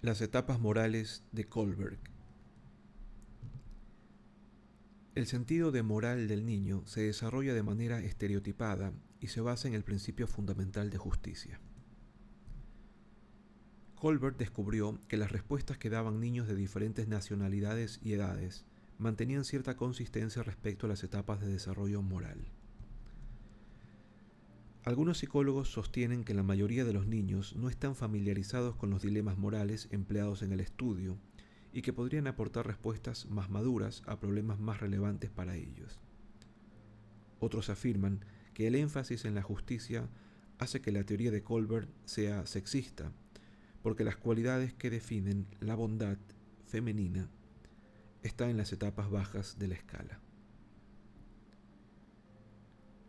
Las etapas morales de Kohlberg. El sentido de moral del niño se desarrolla de manera estereotipada y se basa en el principio fundamental de justicia. Kohlberg descubrió que las respuestas que daban niños de diferentes nacionalidades y edades mantenían cierta consistencia respecto a las etapas de desarrollo moral. Algunos psicólogos sostienen que la mayoría de los niños no están familiarizados con los dilemas morales empleados en el estudio y que podrían aportar respuestas más maduras a problemas más relevantes para ellos. Otros afirman que el énfasis en la justicia hace que la teoría de Colbert sea sexista, porque las cualidades que definen la bondad femenina están en las etapas bajas de la escala.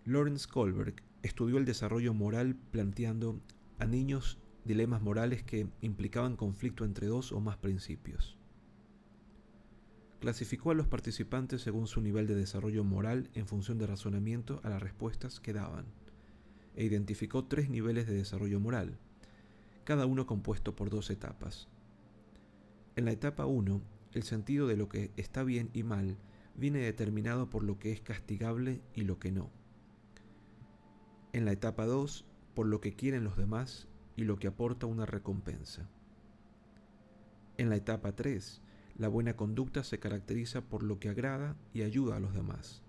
Lawrence Kohlberg estudió el desarrollo moral planteando a niños dilemas morales que implicaban conflicto entre dos o más principios. Clasificó a los participantes según su nivel de desarrollo moral en función de razonamiento a las respuestas que daban, e identificó tres niveles de desarrollo moral, cada uno compuesto por dos etapas. En la etapa 1, el sentido de lo que está bien y mal viene determinado por lo que es castigable y lo que no en la etapa 2 por lo que quieren los demás y lo que aporta una recompensa. En la etapa 3, la buena conducta se caracteriza por lo que agrada y ayuda a los demás.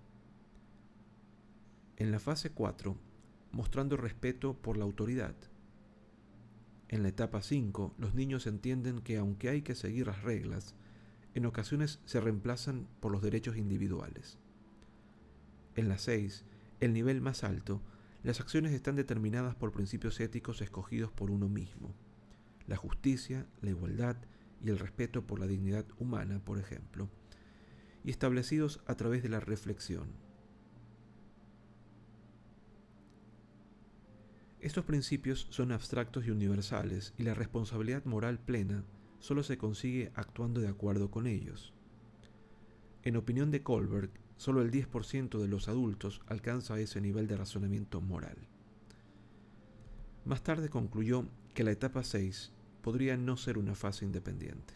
En la fase 4, mostrando respeto por la autoridad. En la etapa 5, los niños entienden que aunque hay que seguir las reglas, en ocasiones se reemplazan por los derechos individuales. En la 6, el nivel más alto, las acciones están determinadas por principios éticos escogidos por uno mismo. La justicia, la igualdad y el respeto por la dignidad humana, por ejemplo, y establecidos a través de la reflexión. Estos principios son abstractos y universales y la responsabilidad moral plena solo se consigue actuando de acuerdo con ellos. En opinión de Kohlberg, Solo el 10% de los adultos alcanza ese nivel de razonamiento moral. Más tarde concluyó que la etapa 6 podría no ser una fase independiente.